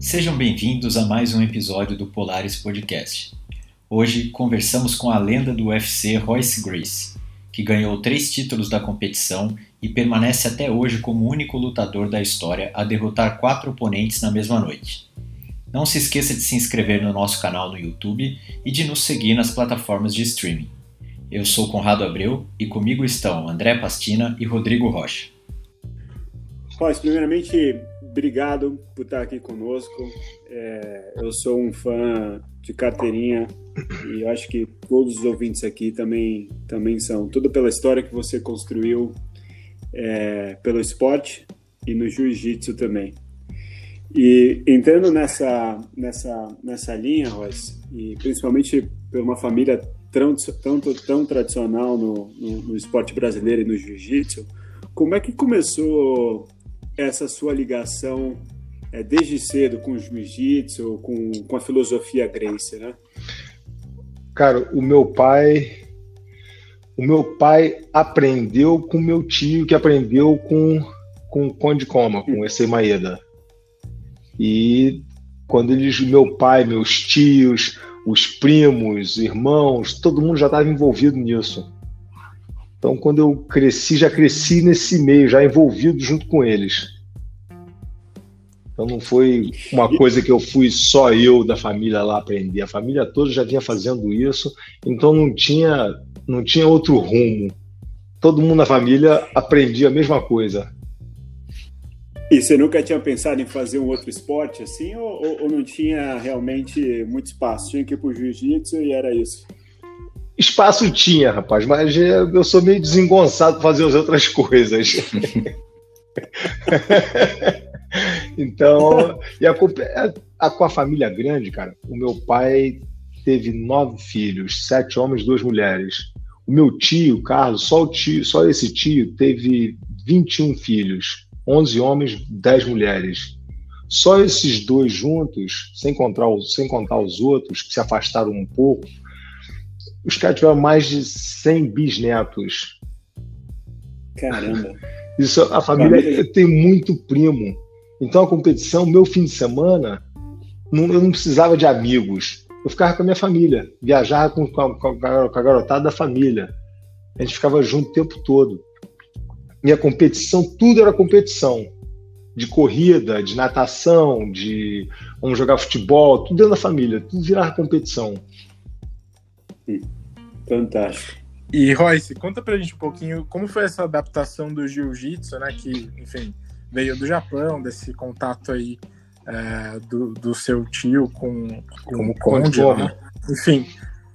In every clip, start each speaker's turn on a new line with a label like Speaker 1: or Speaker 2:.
Speaker 1: Sejam bem-vindos a mais um episódio do Polaris Podcast. Hoje conversamos com a lenda do UFC Royce Gracie, que ganhou três títulos da competição e permanece até hoje como o único lutador da história a derrotar quatro oponentes na mesma noite. Não se esqueça de se inscrever no nosso canal no YouTube e de nos seguir nas plataformas de streaming. Eu sou Conrado Abreu e comigo estão André Pastina e Rodrigo Rocha.
Speaker 2: Royce, primeiramente, obrigado por estar aqui conosco. É, eu sou um fã de carteirinha e acho que todos os ouvintes aqui também, também são. Tudo pela história que você construiu é, pelo esporte e no jiu-jitsu também. E entrando nessa, nessa, nessa linha, Royce, e principalmente por uma família tão, tão, tão tradicional no, no, no esporte brasileiro e no jiu-jitsu, como é que começou essa sua ligação é, desde cedo com o jiu-jitsu, com, com a filosofia Grace, né?
Speaker 3: Cara, o meu pai, o meu pai aprendeu com meu tio, que aprendeu com com o Conde Coma, com esse Maeda. E quando eles, meu pai, meus tios, os primos, irmãos, todo mundo já estava envolvido nisso. Então, quando eu cresci, já cresci nesse meio, já envolvido junto com eles. Então, não foi uma coisa que eu fui só eu da família lá aprender. A família toda já vinha fazendo isso, então não tinha, não tinha outro rumo. Todo mundo na família aprendia a mesma coisa.
Speaker 2: E você nunca tinha pensado em fazer um outro esporte assim, ou, ou não tinha realmente muito espaço? Tinha que ir para o jiu-jitsu e era isso?
Speaker 3: Espaço tinha, rapaz, mas eu sou meio desengonçado para fazer as outras coisas. então, e a, a, com a família grande, cara, o meu pai teve nove filhos, sete homens, duas mulheres. O meu tio, Carlos, só, o tio, só esse tio teve 21 filhos, 11 homens, 10 mulheres. Só esses dois juntos, sem contar, sem contar os outros que se afastaram um pouco, os caras tiveram mais de 100 bisnetos.
Speaker 2: Caramba.
Speaker 3: Isso, a família, família tem muito primo. Então a competição, meu fim de semana, não, eu não precisava de amigos. Eu ficava com a minha família, viajava com, com, a, com a garotada da família. A gente ficava junto o tempo todo. Minha competição, tudo era competição. De corrida, de natação, de vamos jogar futebol, tudo dentro da família, tudo virava competição.
Speaker 2: Fantástico.
Speaker 4: E Royce, conta pra gente um pouquinho como foi essa adaptação do jiu-jitsu, né? Que, enfim, veio do Japão, desse contato aí é, do, do seu tio com, com o Conde, né? Enfim,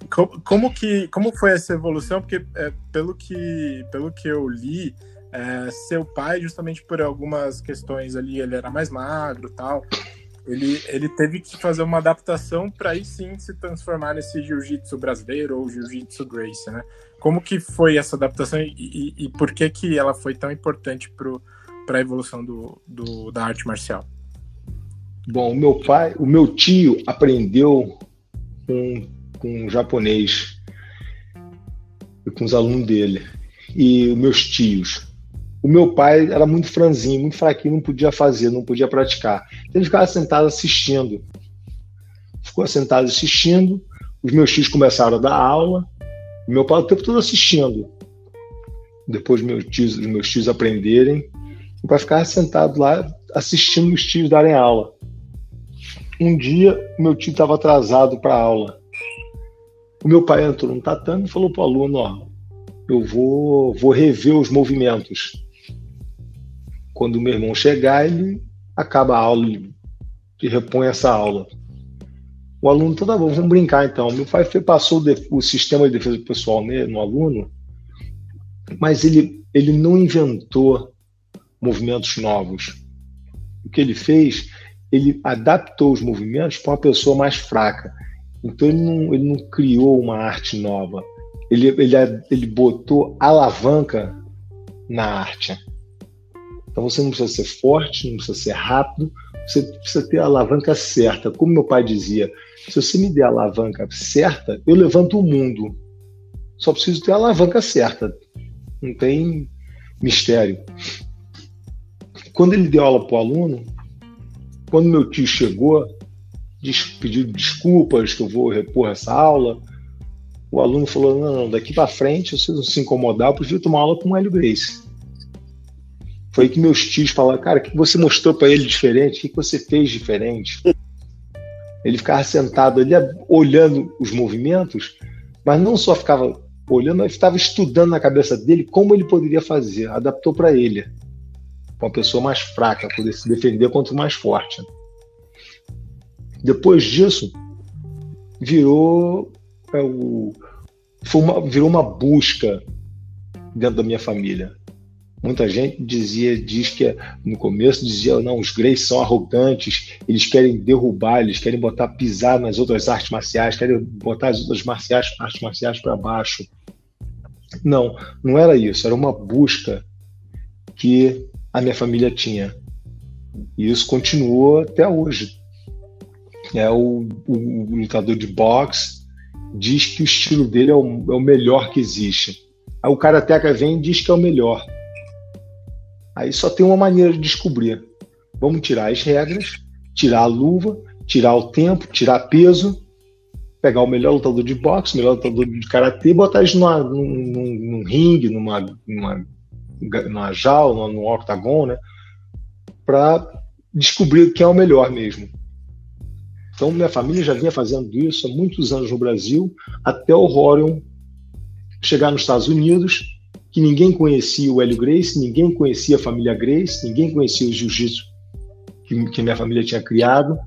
Speaker 4: como, como, que, como foi essa evolução? Porque é, pelo, que, pelo que eu li, é, seu pai, justamente por algumas questões ali, ele era mais magro tal, ele, ele teve que fazer uma adaptação para aí sim se transformar nesse jiu-jitsu brasileiro ou jiu-jitsu Grace, né? Como que foi essa adaptação e, e, e por que que ela foi tão importante para a evolução do, do, da arte marcial?
Speaker 3: Bom, o meu pai, o meu tio aprendeu com, com um japonês com os alunos dele e os meus tios. O meu pai era muito franzinho, muito fraquinho, não podia fazer, não podia praticar. Então ele ficava sentado assistindo. Ficou sentado assistindo, os meus tios começaram a dar aula, o meu pai o tempo todo assistindo. Depois meus tios, os meus tios aprenderem, o pai ficava sentado lá assistindo os tios darem aula. Um dia, meu tio estava atrasado para a aula. O meu pai entrou no tatame e falou para o aluno: ó, eu vou, vou rever os movimentos. Quando o meu irmão chegar, ele acaba a aula e repõe essa aula. O aluno, tá bom, vamos brincar então. Meu pai passou o sistema de defesa pessoal no aluno, mas ele, ele não inventou movimentos novos. O que ele fez, ele adaptou os movimentos para uma pessoa mais fraca. Então ele não, ele não criou uma arte nova. Ele, ele, ele botou alavanca na arte. Então você não precisa ser forte, não precisa ser rápido, você precisa ter a alavanca certa. Como meu pai dizia, se você me der a alavanca certa, eu levanto o mundo. Só preciso ter a alavanca certa. Não tem mistério. Quando ele deu aula para o aluno, quando meu tio chegou, pediu desculpas que eu vou repor essa aula, o aluno falou: não, não daqui para frente, se não se incomodar, eu prefiro tomar aula com o Hélio Grace. Foi que meus tios falaram: cara, o que você mostrou para ele diferente? O que você fez diferente? Ele ficava sentado ali olhando os movimentos, mas não só ficava olhando, mas estava estudando na cabeça dele como ele poderia fazer. Adaptou para ele. Uma pessoa mais fraca, poder se defender contra o mais forte. Depois disso, virou é, o, uma, virou uma busca dentro da minha família. Muita gente dizia, diz que no começo dizia, não, os Greys são arrogantes, eles querem derrubar, eles querem botar pisar nas outras artes marciais, querem botar as outras marciais, artes marciais para baixo. Não, não era isso, era uma busca que a minha família tinha. E isso continuou até hoje. É o, o, o lutador de boxe diz que o estilo dele é o, é o melhor que existe. Aí o Karateka vem e diz que é o melhor. Aí só tem uma maneira de descobrir. Vamos tirar as regras, tirar a luva, tirar o tempo, tirar peso, pegar o melhor lutador de boxe, o melhor lutador de karatê e botar eles numa, num, num, num ringue, numa, numa, numa jaula, num octagon, né? Para descobrir quem é o melhor mesmo. Então, minha família já vinha fazendo isso há muitos anos no Brasil, até o Rorion chegar nos Estados Unidos, que ninguém conhecia o Hélio Grace, ninguém conhecia a família Grace, ninguém conhecia o jiu-jitsu que, que minha família tinha criado.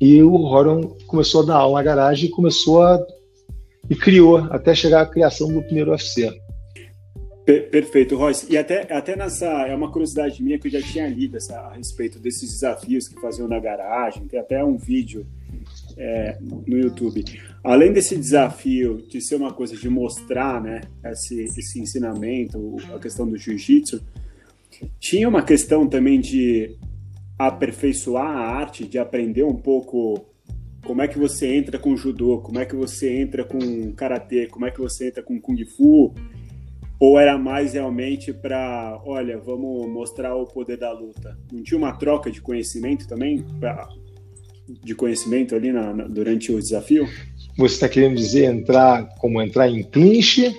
Speaker 3: E o Rorion começou a dar aula na garagem e começou a. e criou, até chegar à criação do primeiro UFC.
Speaker 2: Perfeito, Royce. E até, até nessa. É uma curiosidade minha que eu já tinha lido essa, a respeito desses desafios que faziam na garagem. Tem até um vídeo é, no YouTube. Além desse desafio de ser uma coisa de mostrar né, esse, esse ensinamento, a questão do jiu-jitsu, tinha uma questão também de aperfeiçoar a arte, de aprender um pouco como é que você entra com judô, como é que você entra com karatê, como é que você entra com kung fu ou era mais realmente para, olha, vamos mostrar o poder da luta? Não tinha uma troca de conhecimento também? Pra, de conhecimento ali na, na, durante o desafio?
Speaker 3: Você está querendo dizer entrar como entrar em clinch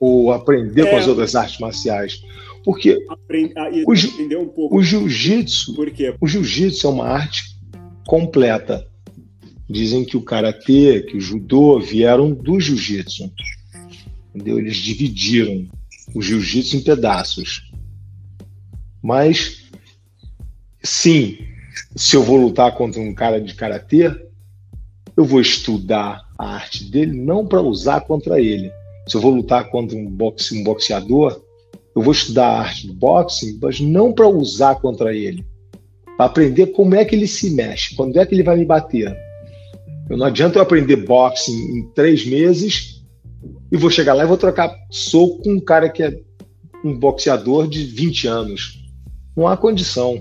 Speaker 3: ou aprender é, com as outras artes marciais? Porque
Speaker 2: aprend, ah, o, um pouco.
Speaker 3: o jiu-jitsu, o jiu-jitsu é uma arte completa. Dizem que o karatê, que o judô vieram do jiu-jitsu. Entendeu? Eles dividiram o jiu-jitsu em pedaços. Mas, sim, se eu vou lutar contra um cara de karatê, eu vou estudar a arte dele não para usar contra ele. Se eu vou lutar contra um, boxe, um boxeador, eu vou estudar a arte do boxe, mas não para usar contra ele. Para aprender como é que ele se mexe, quando é que ele vai me bater. Eu não adianta eu aprender boxe em, três meses e vou chegar lá e vou trocar soco com um cara que é um boxeador de 20 anos. Não há condição.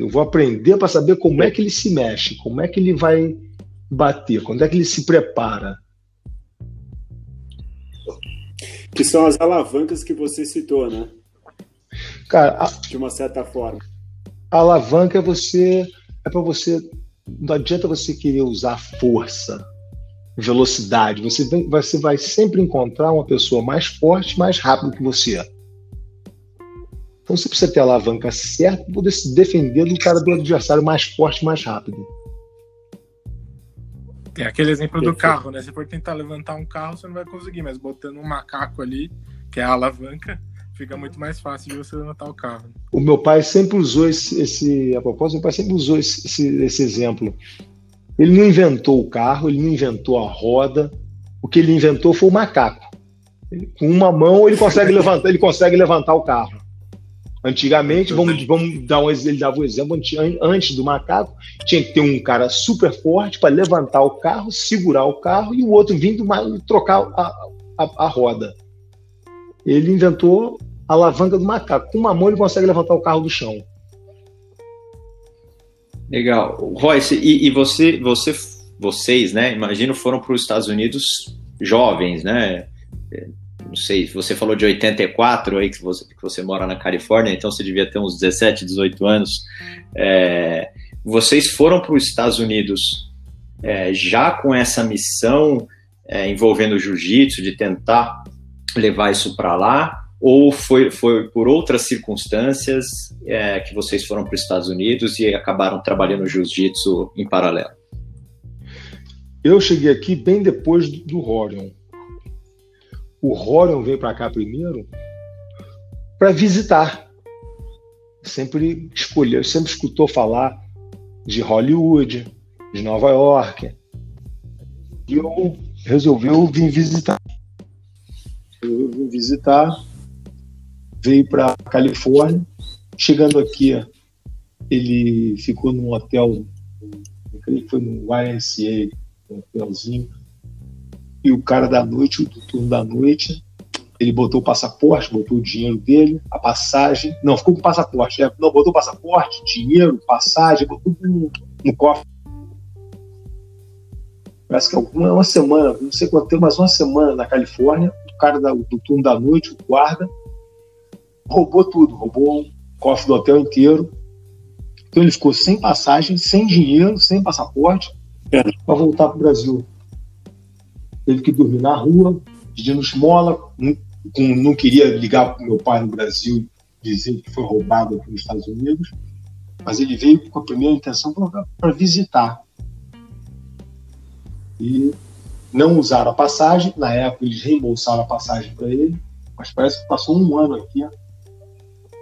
Speaker 3: Eu vou aprender para saber como é que ele se mexe, como é que ele vai bater, quando é que ele se prepara.
Speaker 2: Que são as alavancas que você citou, né?
Speaker 3: Cara, a...
Speaker 2: de uma certa forma.
Speaker 3: A alavanca é você é para você não adianta você querer usar força velocidade. Você, vem, você vai sempre encontrar uma pessoa mais forte, mais rápido que você. Então você precisa ter a alavanca certa para poder se defender do cara do adversário mais forte, mais rápido.
Speaker 4: É aquele exemplo do carro, né? Se for tentar levantar um carro, você não vai conseguir, mas botando um macaco ali, que é a alavanca, fica muito mais fácil de você levantar o carro.
Speaker 3: O meu pai sempre usou esse, esse a propósito, meu pai sempre usou esse, esse, esse exemplo. Ele não inventou o carro, ele não inventou a roda. O que ele inventou foi o macaco. com uma mão ele consegue levantar, ele consegue levantar o carro. Antigamente, vamos, vamos dar um ele dava um exemplo, antes do macaco, tinha que ter um cara super forte para levantar o carro, segurar o carro e o outro vindo trocar a, a, a roda. Ele inventou a alavanca do macaco. Com uma mão ele consegue levantar o carro do chão.
Speaker 1: Legal. Royce, e, e você, você, vocês, né, imagino, foram para os Estados Unidos jovens, né? Não sei, você falou de 84 aí que você, que você mora na Califórnia, então você devia ter uns 17, 18 anos. É, vocês foram para os Estados Unidos é, já com essa missão é, envolvendo o jiu-jitsu, de tentar levar isso para lá, ou foi, foi por outras circunstâncias é, que vocês foram para os Estados Unidos e acabaram trabalhando jiu-jitsu em paralelo?
Speaker 3: Eu cheguei aqui bem depois do Horion. O Horion veio para cá primeiro para visitar. Sempre escolheu, sempre escutou falar de Hollywood, de Nova York. E eu resolveu vir visitar. Eu vim visitar, veio para Califórnia. Chegando aqui, ele ficou num hotel, foi no YMCA, um hotelzinho. E o cara da noite, o do turno da noite, ele botou o passaporte, botou o dinheiro dele, a passagem. Não, ficou com o passaporte. É, não, botou o passaporte, dinheiro, passagem, botou no, no cofre parece que alguma uma semana, não sei quanto tempo, mas uma semana na Califórnia, o cara da, do turno da noite, o guarda, roubou tudo, roubou o cofre do hotel inteiro. Então ele ficou sem passagem, sem dinheiro, sem passaporte, é. para voltar para o Brasil. Teve que dormir na rua, pedindo esmola, não, não queria ligar para meu pai no Brasil, dizer que foi roubado aqui nos Estados Unidos, mas ele veio com a primeira intenção para visitar. E não usaram a passagem. Na época, eles reembolsaram a passagem para ele, mas parece que passou um ano aqui,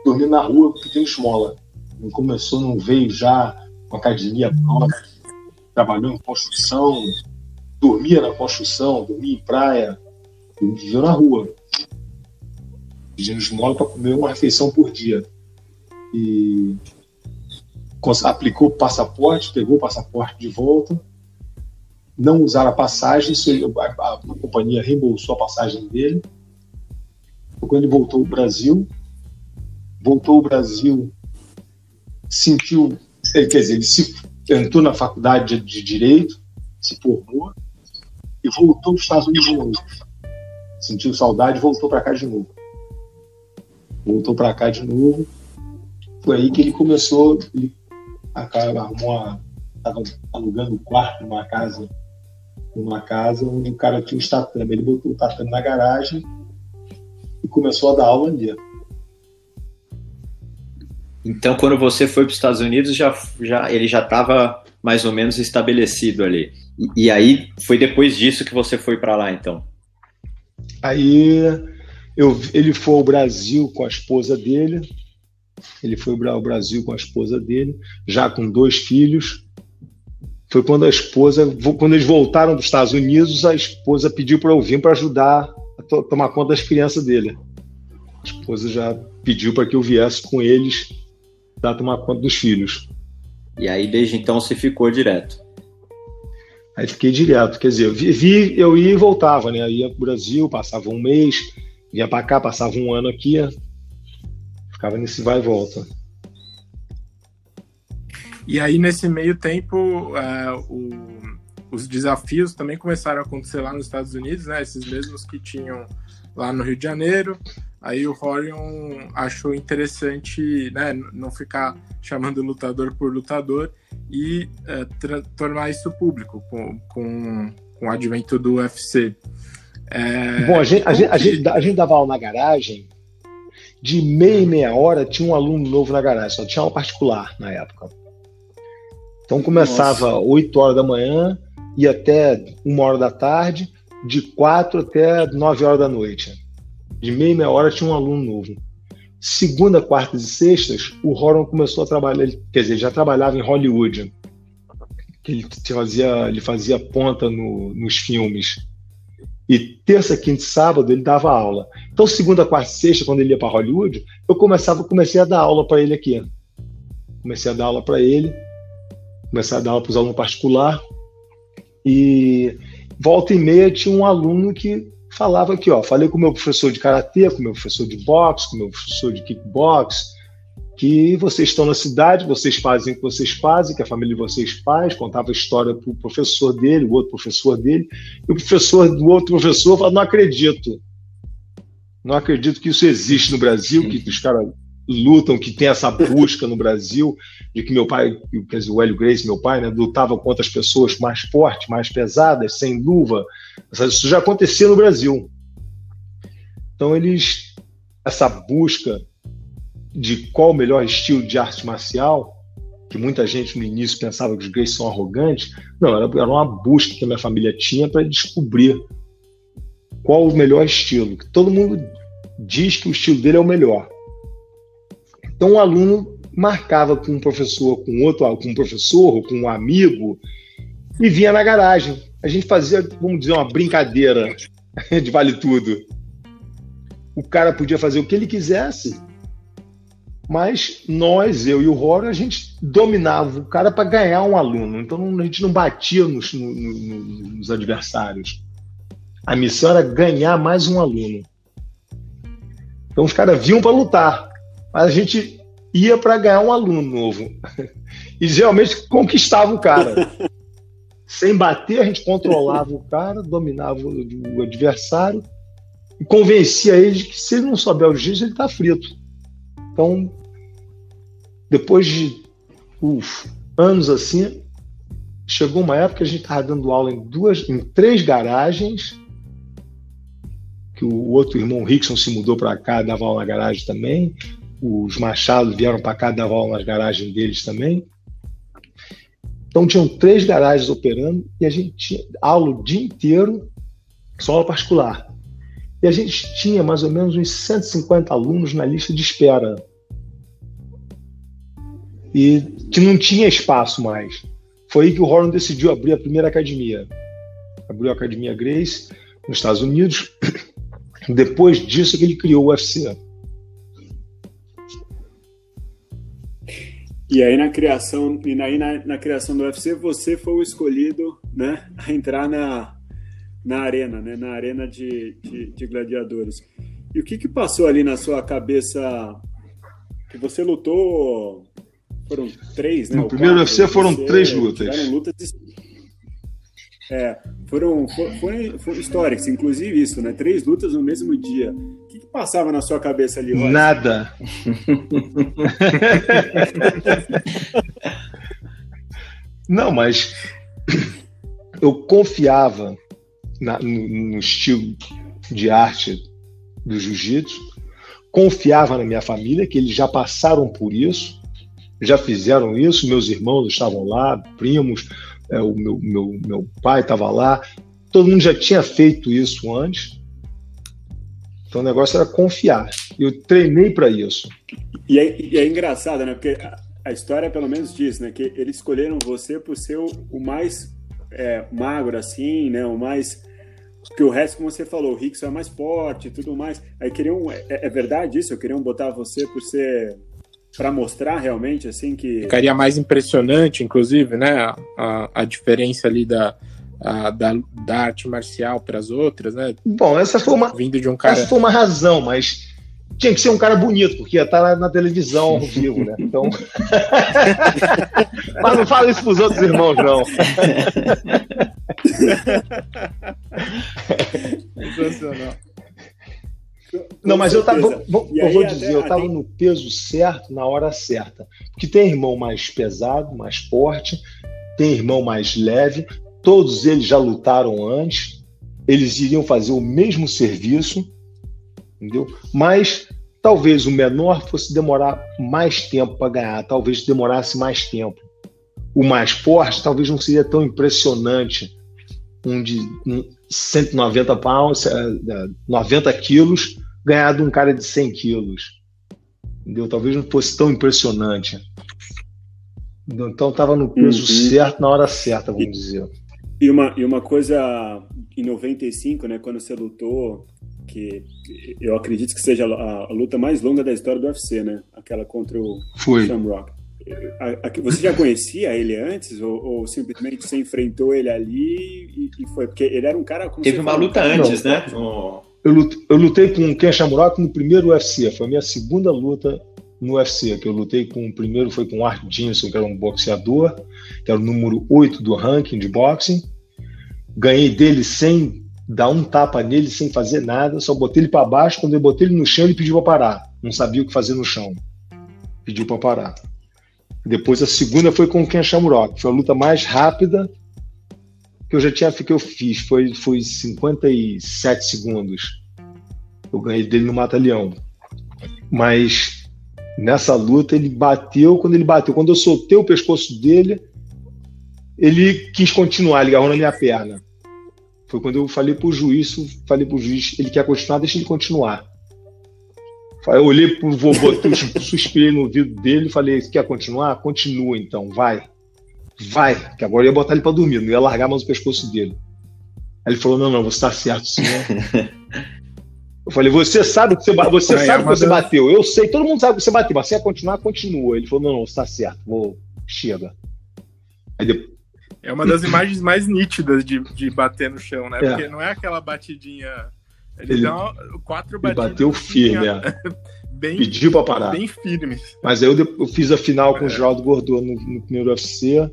Speaker 3: dormindo na rua, pedindo esmola. Não começou, não veio já com academia própria, trabalhou em construção, dormia na construção, dormia em praia, viveu na rua, pedindo esmola para comer uma refeição por dia. E aplicou o passaporte, pegou o passaporte de volta, não usar a passagem, a, a, companhia reembolsou a passagem dele. Quando ele voltou ao Brasil, voltou ao Brasil, sentiu, quer dizer, ele se, entrou na faculdade de, de Direito, se formou e voltou para os Estados Unidos de novo. Sentiu saudade e voltou para cá de novo. Voltou para cá de novo. Foi aí que ele começou, ele arrumou estava alugando um quarto numa casa numa casa onde o cara tinha um tatame. Ele botou o tatame na garagem e começou a dar aula ali.
Speaker 1: Então, quando você foi para os Estados Unidos, já, já, ele já estava mais ou menos estabelecido ali. E, e, aí, foi depois disso que você foi para lá, então?
Speaker 3: Aí, eu, ele foi ao Brasil com a esposa dele. Ele foi ao Brasil com a esposa dele, já com dois filhos foi quando a esposa, quando eles voltaram dos Estados Unidos, a esposa pediu para eu vir para ajudar a to tomar conta das crianças dele. A esposa já pediu para que eu viesse com eles para tomar conta dos filhos.
Speaker 1: E aí desde então você ficou direto?
Speaker 3: Aí fiquei direto, quer dizer, eu, vi, eu ia e voltava, né? Eu ia para o Brasil, passava um mês, vinha para cá, passava um ano aqui, ficava nesse vai e volta.
Speaker 4: E aí, nesse meio tempo, uh, o, os desafios também começaram a acontecer lá nos Estados Unidos, né? Esses mesmos que tinham lá no Rio de Janeiro. Aí o Horion achou interessante né, não ficar chamando lutador por lutador e uh, tornar isso público com, com, com o advento do UFC.
Speaker 3: É, Bom, a gente, a, gente, a, gente, a gente dava aula na garagem, de meia e meia hora tinha um aluno novo na garagem, só tinha aula particular na época. Então começava Nossa. 8 horas da manhã e até uma hora da tarde, de 4 até 9 horas da noite. De meia meia hora tinha um aluno novo. Segunda, quartas e sextas, o Horan começou a trabalhar, ele, quer dizer, já trabalhava em Hollywood. Ele fazia, ele fazia ponta no, nos filmes. E terça, quinta e sábado ele dava aula. Então, segunda, quarta e sexta, quando ele ia para Hollywood, eu começava, comecei a dar aula para ele aqui. Comecei a dar aula para ele começar a dar aula para os alunos particular. E volta e meia tinha um aluno que falava aqui, ó, falei com o meu professor de karatê, com o meu professor de boxe, com o meu professor de kickbox, que vocês estão na cidade, vocês fazem o que vocês fazem, que a família de vocês faz, contava a história para o professor dele, o outro professor dele, e o professor do outro professor falava, não acredito. Não acredito que isso existe no Brasil, que os caras lutam, que tem essa busca no Brasil, de que meu pai, quer dizer, o Hélio Grace, meu pai, né, lutava contra as pessoas mais fortes, mais pesadas, sem luva. Isso já acontecia no Brasil. Então eles, essa busca de qual o melhor estilo de arte marcial, que muita gente no início pensava que os gays são arrogantes, não, era, era uma busca que a minha família tinha para descobrir qual o melhor estilo. Todo mundo diz que o estilo dele é o melhor. Então o aluno marcava com um professor, com outro, com um professor, com um amigo, e vinha na garagem. A gente fazia, vamos dizer, uma brincadeira de vale tudo. O cara podia fazer o que ele quisesse, mas nós, eu e o Roro, a gente dominava o cara para ganhar um aluno. Então a gente não batia nos, no, no, nos adversários. A missão era ganhar mais um aluno. Então os caras vinham para lutar, a gente ia para ganhar um aluno novo. E geralmente conquistava o cara. Sem bater, a gente controlava o cara, dominava o adversário e convencia ele de que se ele não souber o giz, ele está frito. Então, depois de uf, anos assim, chegou uma época que a gente estava dando aula em duas, em três garagens que o outro irmão Rickson se mudou para cá, dava aula na garagem também. Os Machado vieram para cá, dava aula nas garagens deles também. Então tinham três garagens operando e a gente tinha aula o dia inteiro, só aula particular. E a gente tinha mais ou menos uns 150 alunos na lista de espera. E que não tinha espaço mais. Foi aí que o Horn decidiu abrir a primeira academia. Abriu a Academia Grace nos Estados Unidos depois disso é que ele criou o UFC.
Speaker 2: E aí na criação e aí na, na, criação do UFC você foi o escolhido, né, a entrar na, na arena, né, na arena de, de, de gladiadores. E o que que passou ali na sua cabeça que você lutou? Foram três, né?
Speaker 3: No primeiro quatro, UFC foram três lutas.
Speaker 2: lutas é, foram, foram, foram históricas, inclusive isso, né? Três lutas no mesmo dia. O que, que passava na sua cabeça ali, Roy?
Speaker 3: Nada. Não, mas eu confiava na, no, no estilo de arte do jiu-jitsu, confiava na minha família, que eles já passaram por isso, já fizeram isso, meus irmãos estavam lá, primos, é, o meu, meu, meu pai estava lá, todo mundo já tinha feito isso antes. Então o negócio era confiar. Eu treinei para isso.
Speaker 2: E é, e é, engraçado, né? Porque a, história pelo menos diz, né? Que eles escolheram você por ser o, o mais é, magro, assim, né? O mais porque o resto, como você falou, o Rickson é mais forte e tudo mais. Aí queriam. É, é verdade isso? Queriam botar você por ser para mostrar realmente assim que
Speaker 4: ficaria mais impressionante, inclusive, né, a, a diferença ali da, a, da, da arte marcial para as outras, né?
Speaker 3: Bom, essa foi uma
Speaker 4: vindo de um cara.
Speaker 3: Essa foi uma razão, mas tinha que ser um cara bonito, porque ia estar na, na televisão ao vivo, né? Então. mas não fala isso pros outros irmãos, não. Sensacional. Não, mas eu tava, vou, eu vou dizer, eu estava no peso certo, na hora certa. Porque tem irmão mais pesado, mais forte, tem irmão mais leve, todos eles já lutaram antes, eles iriam fazer o mesmo serviço, entendeu? Mas talvez o menor fosse demorar mais tempo para ganhar, talvez demorasse mais tempo. O mais forte talvez não seria tão impressionante, um de um 190 pounds, 90 quilos, ganhar de um cara de 100 quilos. Entendeu? Talvez não fosse tão impressionante. Então estava no peso uhum. certo na hora certa, vamos
Speaker 2: e,
Speaker 3: dizer.
Speaker 2: E uma, e uma coisa em 95, né, quando você lutou, que eu acredito que seja a, a luta mais longa da história do UFC, né? Aquela contra o
Speaker 3: Foi.
Speaker 2: Shamrock. Você já conhecia ele antes ou, ou, simplesmente você enfrentou ele ali e, e, foi? Porque ele era um cara.
Speaker 1: Teve uma luta antes, né?
Speaker 3: Eu lutei, eu lutei com o Ken Shamrock no primeiro UFC, foi a minha segunda luta no UFC, que eu lutei com o primeiro foi com o Art Jensen, que era um boxeador, que era o número 8 do ranking de boxing. Ganhei dele sem dar um tapa nele sem fazer nada, só botei ele para baixo. Quando eu botei ele no chão, ele pediu para parar. Não sabia o que fazer no chão. Pediu para parar. Depois a segunda foi com o Ken Shamrock, foi a luta mais rápida que eu já tinha que eu fiz, foi foi 57 segundos. Eu ganhei dele no mata-leão. Mas nessa luta ele bateu, quando ele bateu, quando eu soltei o pescoço dele, ele quis continuar, ele agarrou na minha perna. Foi quando eu falei pro juiz, falei pro juiz, ele quer continuar, deixa ele continuar. Eu olhei pro vovô, suspirei no ouvido dele e falei, quer continuar? Continua então, vai. Vai, que agora eu ia botar ele para dormir, não ia largar mais o pescoço dele. Aí ele falou, não, não, você tá certo, senhor. eu falei, você sabe que você, você, é, sabe que você bateu. Eu sei, todo mundo sabe que você bateu, mas você ia continuar, continua. Ele falou, não, não, você tá certo, vou, chega.
Speaker 4: Aí depois, é uma das imagens mais nítidas de, de bater no chão, né? É. Porque não é aquela batidinha. Ele, ele dá quatro batidas.
Speaker 3: bateu firme, é. bem, Pediu pra parar.
Speaker 4: Bem firme.
Speaker 3: Mas aí eu, eu fiz a final com é. o Geraldo Gordô no, no, primeiro UFC,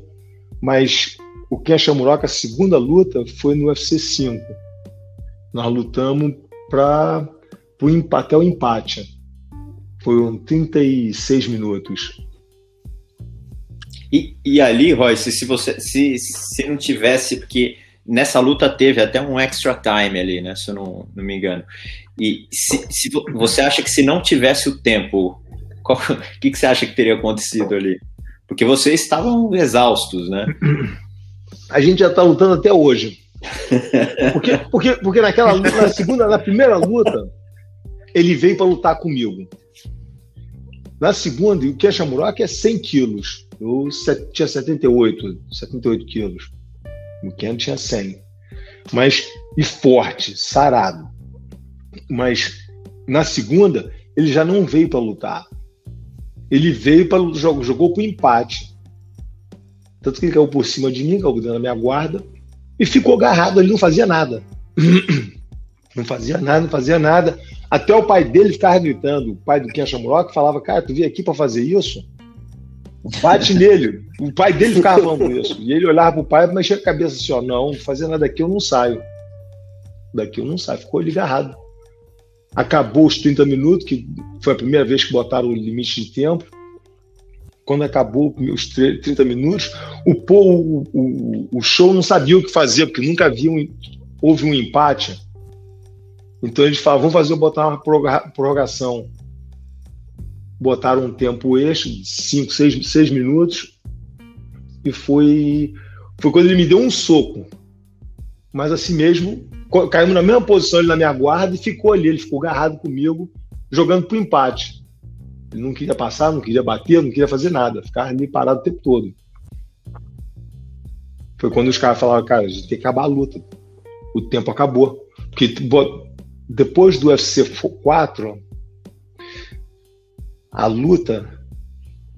Speaker 3: mas o Ken Shamuroka, a segunda luta, foi no UFC 5. Nós lutamos para o empate, até o empate. Foram 36 minutos.
Speaker 1: E, e ali, Royce, se você se, se não tivesse, porque nessa luta teve até um extra time ali, né? Se eu não, não me engano. E se, se você acha que se não tivesse o tempo, o que, que você acha que teria acontecido ali? Porque vocês estavam exaustos, né?
Speaker 3: A gente já está lutando até hoje. Porque, porque, porque naquela luta, na segunda, na primeira luta, ele veio para lutar comigo. Na segunda, o Kesha Murak é 100 quilos. Eu tinha 78, 78 quilos. O Ken tinha 100. Mas, e forte, sarado. Mas, na segunda, ele já não veio para lutar. Ele veio para jogou, jogou o empate. Tanto que ele caiu por cima de mim, caiu dentro da minha guarda, e ficou agarrado ali, não fazia nada. não fazia nada, não fazia nada. Até o pai dele ficava gritando, o pai do Ken Shamrock falava, cara, tu veio aqui para fazer isso? Bate nele. O pai dele ficava falando isso. E ele olhava pro pai mexia a cabeça assim: ó, não, fazer nada daqui, eu não saio. Daqui eu não saio. Ficou ele agarrado. Acabou os 30 minutos, que foi a primeira vez que botaram o limite de tempo. Quando acabou os 30 minutos, o, o, o, o show não sabia o que fazer, porque nunca havia um, houve um empate. Então eles falaram: vamos fazer botar uma prorrogação botaram um tempo extra, 5, 6 minutos, e foi, foi quando ele me deu um soco. Mas assim mesmo, caímos na mesma posição ele na minha guarda e ficou ali, ele ficou agarrado comigo, jogando pro empate. Ele não queria passar, não queria bater, não queria fazer nada, ficava ali parado o tempo todo. Foi quando os caras falaram, cara, a gente tem que acabar a luta. O tempo acabou. Porque depois do UFC 4, a luta,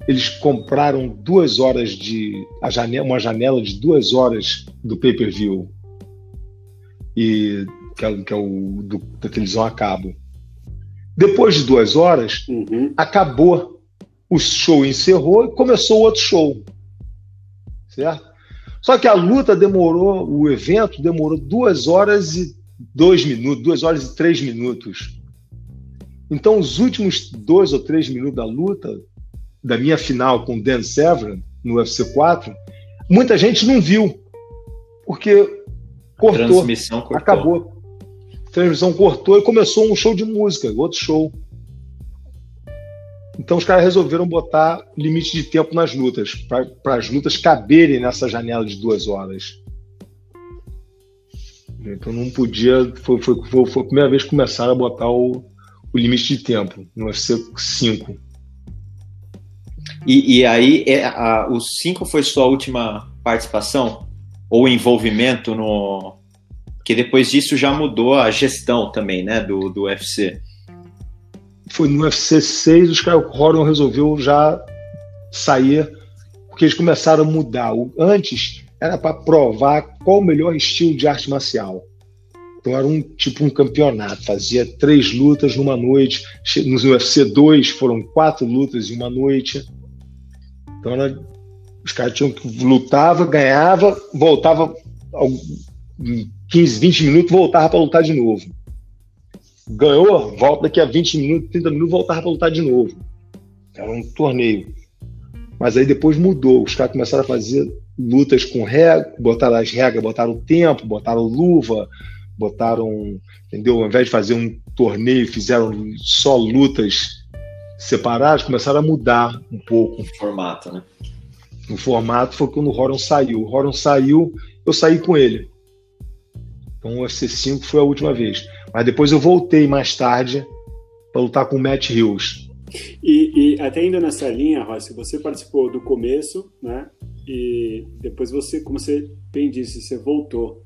Speaker 3: eles compraram duas horas de a janela, uma janela de duas horas do pay-per-view e que é, que é o do, da televisão a cabo. Depois de duas horas, uhum. acabou. O show encerrou e começou outro show. Certo? Só que a luta demorou, o evento demorou duas horas e dois minutos, duas horas e três minutos. Então, os últimos dois ou três minutos da luta, da minha final com Dan Severn, no UFC 4, muita gente não viu, porque cortou, transmissão cortou. acabou. A transmissão cortou e começou um show de música, outro show. Então os caras resolveram botar limite de tempo nas lutas, para as lutas caberem nessa janela de duas horas. Então não podia. Foi, foi, foi, foi a primeira vez que começaram a botar o, o limite de tempo no UFC 5.
Speaker 1: E, e aí, é, a, o 5 foi sua última participação? Ou envolvimento no. Porque depois disso já mudou a gestão também, né, do, do UFC.
Speaker 3: Foi no UFC 6, os caras, o Horan resolveu já sair, porque eles começaram a mudar. O, antes era para provar qual o melhor estilo de arte marcial. Então era um tipo um campeonato, fazia três lutas numa noite. No UFC 2 foram quatro lutas em uma noite. Então era, os caras tinham que lutava, ganhava, voltava 15, 20 minutos, voltava para lutar de novo. Ganhou, volta daqui a 20 minutos, 30 minutos, voltava para lutar de novo. Era um torneio. Mas aí depois mudou. Os caras começaram a fazer lutas com regra, botaram as regras, botaram o tempo, botaram luva, botaram, entendeu? Ao invés de fazer um torneio, fizeram só lutas separadas, começaram a mudar um pouco.
Speaker 1: O formato, né?
Speaker 3: O formato foi quando o Horon saiu. O Horon saiu, eu saí com ele. Então o UFC 5 foi a última vez. Mas depois eu voltei mais tarde para lutar com o Matt Hills.
Speaker 2: E, e, até indo nessa linha, Rossi, você participou do começo, né? E depois você, como você bem disse, você voltou.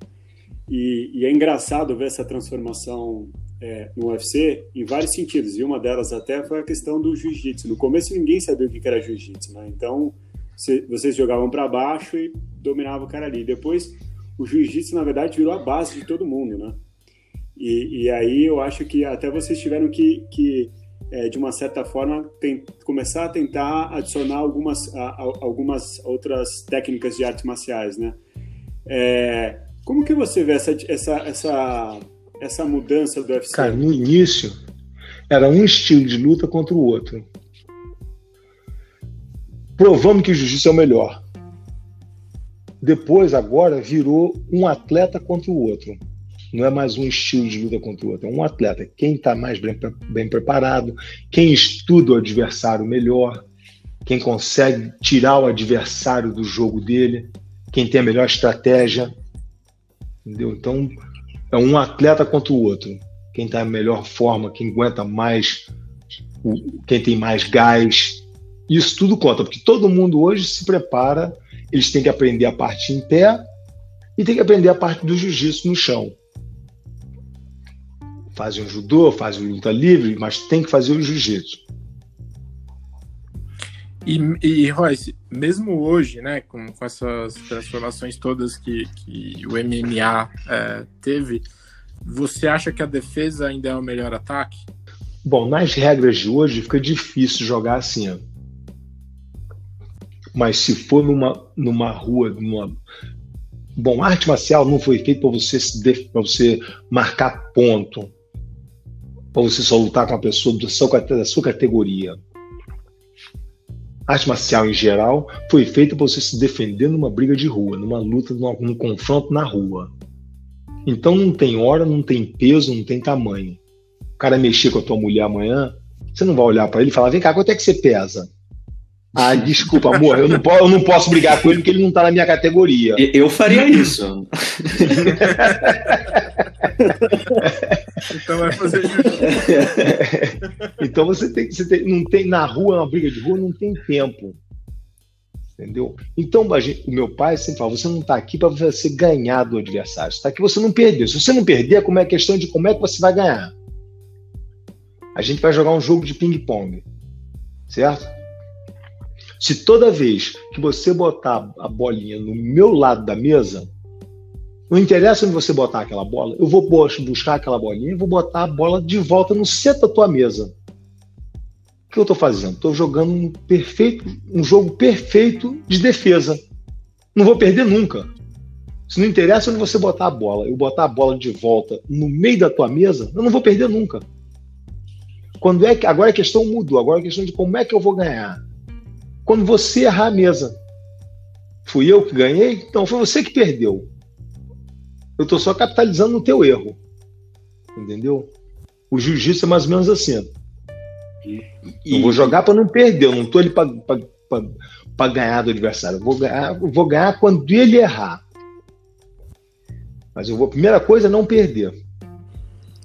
Speaker 2: E, e é engraçado ver essa transformação é, no UFC em vários sentidos. E uma delas até foi a questão do jiu-jitsu. No começo ninguém sabia o que era jiu-jitsu, né? Então vocês jogavam para baixo e dominavam o cara ali. Depois o jiu-jitsu, na verdade, virou a base de todo mundo, né? E, e aí eu acho que até vocês tiveram que, que é, de uma certa forma, tem, começar a tentar adicionar algumas, a, a, algumas outras técnicas de artes marciais, né? É, como que você vê essa, essa, essa, essa mudança do UFC?
Speaker 3: Cara, no início era um estilo de luta contra o outro. Provamos que o jiu-jitsu é o melhor. Depois, agora, virou um atleta contra o outro. Não é mais um estilo de luta contra o outro, é um atleta. Quem está mais bem, bem preparado, quem estuda o adversário melhor, quem consegue tirar o adversário do jogo dele, quem tem a melhor estratégia. Entendeu? Então, é um atleta contra o outro. Quem está em melhor forma, quem aguenta mais, quem tem mais gás. Isso tudo conta, porque todo mundo hoje se prepara, eles têm que aprender a parte em pé e tem que aprender a parte do jiu-jitsu no chão fazem o judô, fazem luta livre, mas tem que fazer o jiu-jitsu.
Speaker 4: E, e Royce, mesmo hoje, né, com, com essas transformações todas que, que o MMA é, teve, você acha que a defesa ainda é o melhor ataque?
Speaker 3: Bom, nas regras de hoje fica difícil jogar assim. Ó. Mas se for numa, numa rua, numa. Bom, arte marcial não foi feito para você, para você marcar ponto para você só lutar com uma pessoa da sua, da sua categoria. Arte marcial em geral foi feita para você se defender numa briga de rua, numa luta, num, num confronto na rua. Então não tem hora, não tem peso, não tem tamanho. O cara mexer com a tua mulher amanhã, você não vai olhar para ele e falar: vem cá, quanto é que você pesa? Ah, desculpa, amor, eu não, posso, eu não posso brigar com ele porque ele não está na minha categoria.
Speaker 1: Eu faria isso.
Speaker 4: então vai fazer
Speaker 3: Então você tem você tem, não tem na rua, uma briga de rua, não tem tempo. Entendeu? Então o meu pai sempre fala: você não está aqui para você ganhar do adversário, está aqui você não perder. Se você não perder, como é a questão de como é que você vai ganhar? A gente vai jogar um jogo de ping-pong, certo? Se toda vez que você botar a bolinha no meu lado da mesa, não interessa onde você botar aquela bola, eu vou buscar aquela bolinha e vou botar a bola de volta no centro da tua mesa. O que eu estou fazendo? Estou jogando um perfeito, um jogo perfeito de defesa. Não vou perder nunca. Se não interessa onde você botar a bola, eu botar a bola de volta no meio da tua mesa, eu não vou perder nunca. Quando é que agora a questão mudou? Agora a questão de como é que eu vou ganhar quando você errar a mesa. Fui eu que ganhei? Então foi você que perdeu. Eu estou só capitalizando no teu erro. Entendeu? O jiu-jitsu é mais ou menos assim. E, eu vou jogar para não perder, eu não estou ali para ganhar do adversário. Eu vou ganhar, eu vou ganhar quando ele errar. Mas eu vou, a primeira coisa é não perder.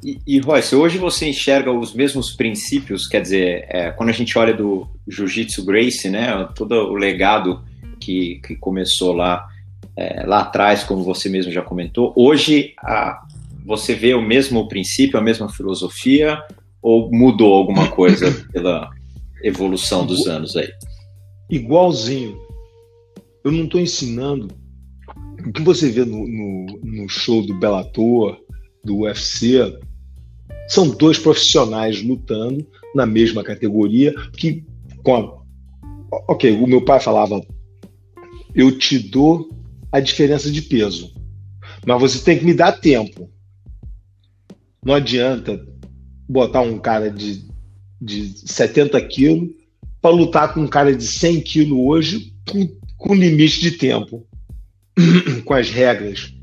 Speaker 1: E, e Royce, hoje você enxerga os mesmos princípios, quer dizer, é, quando a gente olha do Jiu-Jitsu Gracie, né, todo o legado que, que começou lá, é, lá atrás, como você mesmo já comentou, hoje a, você vê o mesmo princípio, a mesma filosofia, ou mudou alguma coisa pela evolução dos anos aí?
Speaker 3: Igualzinho. Eu não estou ensinando. O que você vê no, no, no show do Bellator, do UFC, são dois profissionais lutando na mesma categoria que com a... ok o meu pai falava eu te dou a diferença de peso Mas você tem que me dar tempo. Não adianta botar um cara de, de 70 quilos para lutar com um cara de 100 quilos hoje com, com limite de tempo, com as regras.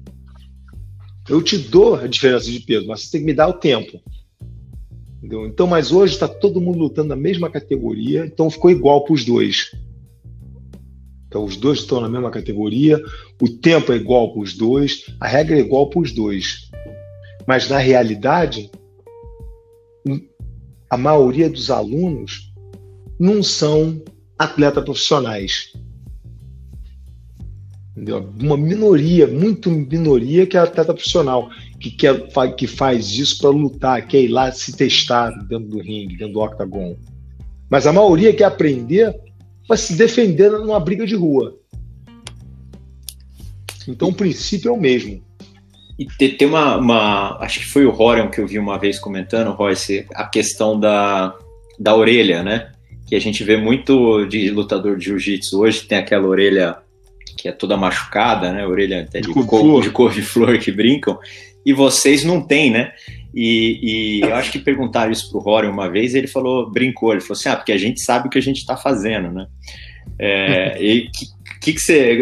Speaker 3: Eu te dou a diferença de peso, mas você tem que me dar o tempo. Entendeu? Então, mas hoje está todo mundo lutando na mesma categoria, então ficou igual para os dois. Então, os dois estão na mesma categoria, o tempo é igual para os dois, a regra é igual para os dois. Mas, na realidade, a maioria dos alunos não são atletas profissionais. Entendeu? Uma minoria, muito minoria, que é atleta profissional, que, quer, que faz isso para lutar, quer ir lá se testar dentro do ringue, dentro do octagon. Mas a maioria quer aprender para se defender numa briga de rua. Então o princípio é o mesmo.
Speaker 1: E tem uma, uma, Acho que foi o Rorion que eu vi uma vez comentando, Royce, a questão da, da orelha, né? Que a gente vê muito de lutador de jiu-jitsu hoje, tem aquela orelha que é toda machucada, né? Orelha até de, de couve-flor cor que brincam. E vocês não têm, né? E, e, eu acho que perguntaram isso pro Rory uma vez e ele falou, brincou, ele falou assim, ah, porque a gente sabe o que a gente está fazendo, né? É, e que, que, que você...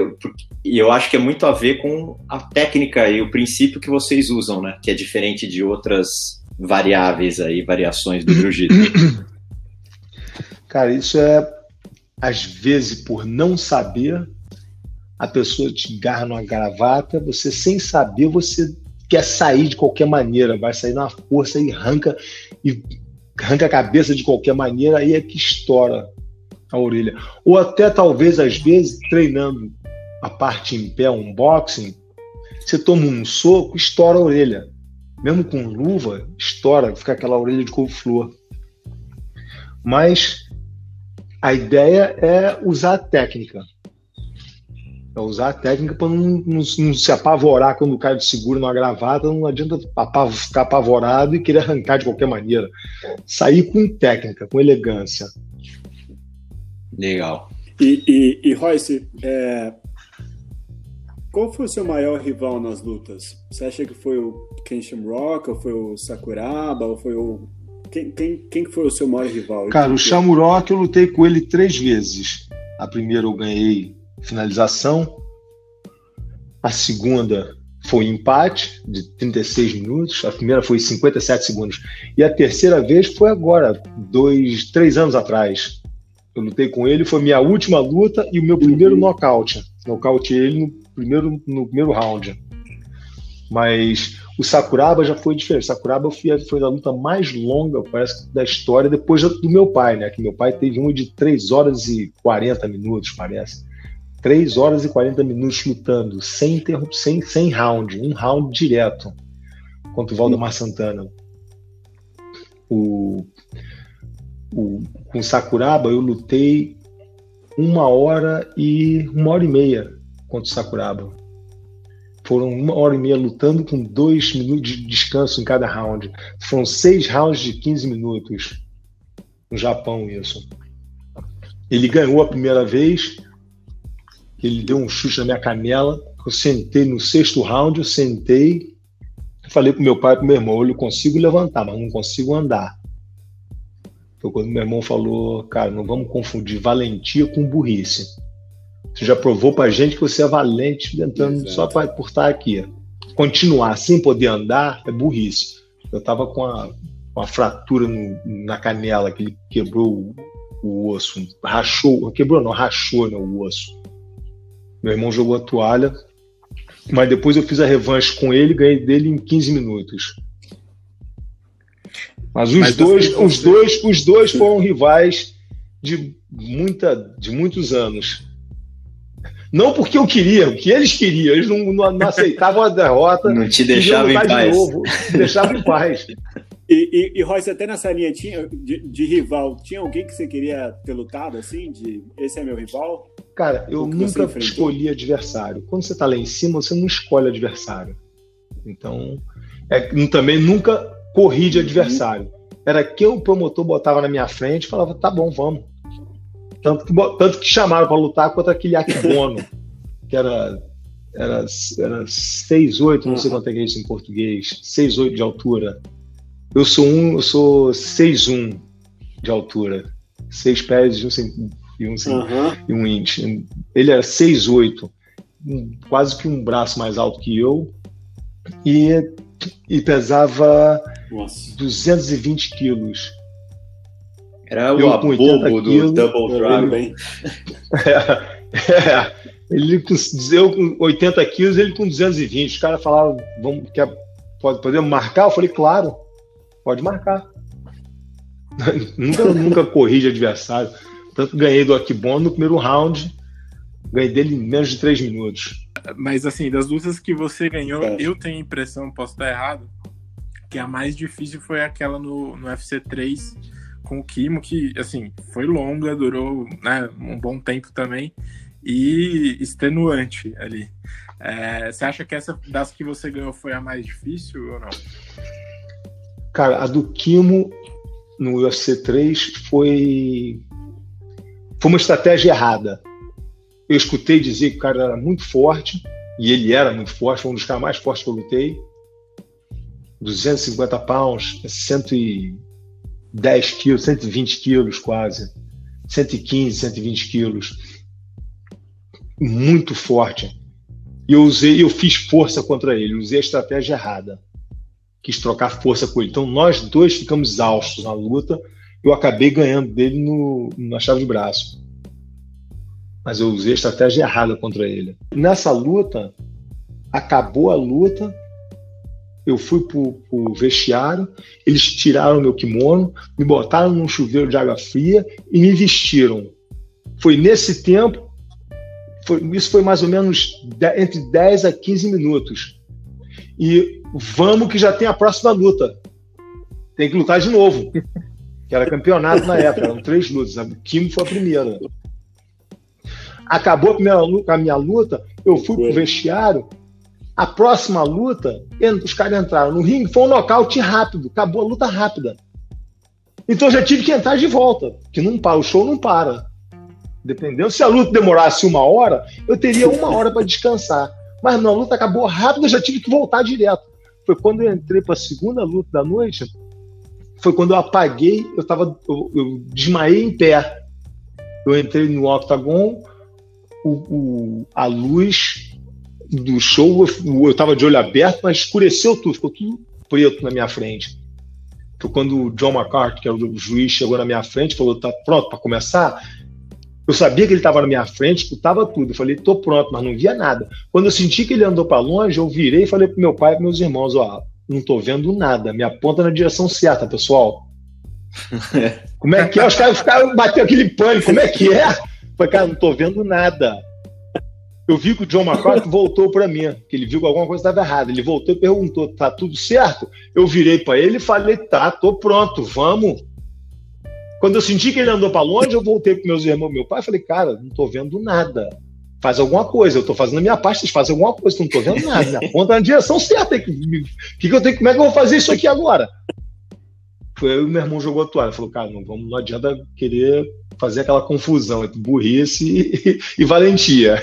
Speaker 1: Eu acho que é muito a ver com a técnica e o princípio que vocês usam, né? Que é diferente de outras variáveis aí, variações do jiu-jitsu.
Speaker 3: Cara, isso é às vezes por não saber, a pessoa te garra numa gravata, você sem saber, você quer sair de qualquer maneira, vai sair na força e arranca e arranca a cabeça de qualquer maneira, aí é que estoura a orelha. Ou até talvez às vezes treinando a parte em pé, um boxing, você toma um soco, estoura a orelha. Mesmo com luva, estoura, fica aquela orelha de couve-flor. Mas a ideia é usar a técnica. É usar a técnica para não, não, não, se apavorar quando o cara te segura numa gravata, não adianta ficar apavorado e querer arrancar de qualquer maneira. Sair com técnica, com elegância.
Speaker 1: Legal.
Speaker 2: E, e, e Royce, é... qual foi o seu maior rival nas lutas? Você acha que foi o Kenshin Rock, ou foi o Sakuraba, ou foi o. Quem, quem, quem foi o seu maior rival?
Speaker 3: Cara, o Shamrock eu lutei com ele três vezes. A primeira eu ganhei finalização. A segunda foi empate de 36 minutos, a primeira foi 57 segundos. E a terceira vez foi agora, dois, três anos atrás. Eu lutei com ele, foi minha última luta e o meu primeiro uhum. nocaute. Nocaute ele no primeiro, no primeiro round. Mas o Sakuraba já foi diferente. Sakuraba foi, foi a luta mais longa, parece, da história, depois do meu pai, né? Que meu pai teve uma de 3 horas e 40 minutos, parece. 3 horas e 40 minutos lutando, sem, interrupção, sem, sem round, um round direto contra o Valdemar Santana. O, o, com o Sakuraba eu lutei uma hora e uma hora e meia contra o Sakuraba. Foram uma hora e meia lutando com dois minutos de descanso em cada round. Foram seis rounds de 15 minutos. No Japão, isso. Ele ganhou a primeira vez, ele deu um chute na minha canela. Eu sentei no sexto round, eu sentei, falei pro meu pai e pro meu irmão, eu consigo levantar, mas não consigo andar. Foi quando meu irmão falou, cara, não vamos confundir valentia com burrice. Você já provou pra gente que você é valente tentando Exato. só pra, por estar aqui. Continuar sem poder andar é burrice. Eu tava com a, uma fratura no, na canela, que ele quebrou o, o osso, rachou, quebrou não, rachou né, o osso. Meu irmão jogou a toalha, mas depois eu fiz a revanche com ele e ganhei dele em 15 minutos. Mas os mas dois, os dois, os dois foram rivais de muita, de muitos anos. Não porque eu queria, o que eles queriam, eles não, não, não aceitavam a derrota.
Speaker 1: Não te deixavam em paz. De novo,
Speaker 3: deixavam em paz.
Speaker 2: E, e, e Royce, até nessa linha tinha, de, de, rival, tinha alguém que você queria ter lutado assim? De esse é meu rival?
Speaker 3: Cara, eu nunca escolhi adversário. Quando você tá lá em cima, você não escolhe adversário. Então, é, também nunca corri de adversário. Era quem o promotor botava na minha frente e falava, tá bom, vamos. Tanto que, tanto que chamaram para lutar contra aquele Akibono, que era era, era 6'8, não sei quanto é que é isso em português, 6'8 de altura. Eu sou um, eu sou 6'1 de altura, 6 pés e um, e um, uhum. e um inch. Ele era 6'8, quase que um braço mais alto que eu, e, e pesava Nossa. 220 quilos.
Speaker 1: Era o abobo do Double Drive, hein?
Speaker 3: É, é, ele com, eu com 80 quilos, ele com 220. Os caras falavam, vamos, quer, pode, podemos marcar? Eu falei, claro, pode marcar. nunca, nunca corri de adversário. Tanto ganhei do Akibon no primeiro round, ganhei dele em menos de 3 minutos.
Speaker 4: Mas assim, das lutas que você ganhou, é. eu tenho a impressão, posso estar errado, que a mais difícil foi aquela no, no UFC 3 com o Kimo, que assim, foi longa, durou né, um bom tempo também e extenuante ali. É, você acha que essa das que você ganhou foi a mais difícil ou não?
Speaker 3: Cara, a do Kimo no UFC 3 foi foi uma estratégia errada. Eu escutei dizer que o cara era muito forte, e ele era muito forte, foi um dos caras mais fortes que eu lutei. 250 pounds, 110 quilos, 120 quilos quase. 115, 120 quilos muito forte. E eu usei, eu fiz força contra ele, usei a estratégia errada. Quis trocar força com ele. Então nós dois ficamos exaustos na luta. Eu acabei ganhando dele no, na chave de braço. Mas eu usei a estratégia errada contra ele. Nessa luta, acabou a luta. Eu fui pro, pro vestiário, eles tiraram meu kimono, me botaram num chuveiro de água fria e me vestiram. Foi nesse tempo foi, isso foi mais ou menos entre 10 a 15 minutos. E vamos que já tem a próxima luta. Tem que lutar de novo. Que era campeonato na época, eram três lutas. A Kim foi a primeira. Acabou a, primeira a minha luta, eu fui pro vestiário. A próxima luta, os caras entraram no ringue, foi um nocaute rápido, acabou a luta rápida. Então eu já tive que entrar de volta, que não para, o show não para. Dependendo, se a luta demorasse uma hora, eu teria uma hora para descansar. Mas não, a luta acabou rápido, eu já tive que voltar direto. Foi quando eu entrei para a segunda luta da noite, foi quando eu apaguei, eu tava, eu, eu desmaiei em pé. Eu entrei no octagon, o, o, a luz do show, eu, eu tava de olho aberto, mas escureceu tudo, ficou tudo preto na minha frente. Foi quando o John McCarthy, que era o juiz, chegou na minha frente e falou: tá pronto para começar? Eu sabia que ele estava na minha frente, escutava tudo. Eu falei, tô pronto, mas não via nada. Quando eu senti que ele andou para longe, eu virei e falei pro meu pai e meus irmãos, ó, não tô vendo nada, me aponta na direção certa, pessoal. Como é que é? Os caras ficaram, bateu aquele pânico, como é que é? Falei, cara, não tô vendo nada. Eu vi que o John McCarthy voltou para mim, que ele viu que alguma coisa estava errada. Ele voltou e perguntou, tá tudo certo? Eu virei para ele e falei, tá, tô pronto, vamos. Quando eu senti que ele andou para longe, eu voltei para meus irmãos, meu pai, e falei, cara, não estou vendo nada. Faz alguma coisa, eu estou fazendo a minha parte, vocês fazem alguma coisa, não estou vendo nada. Me aponta na direção certa. Que, que, que eu tenho, como é que eu vou fazer isso aqui agora? Foi aí o meu irmão jogou a toalha. Falou, cara, não, vamos, não adianta querer fazer aquela confusão entre burrice e, e valentia.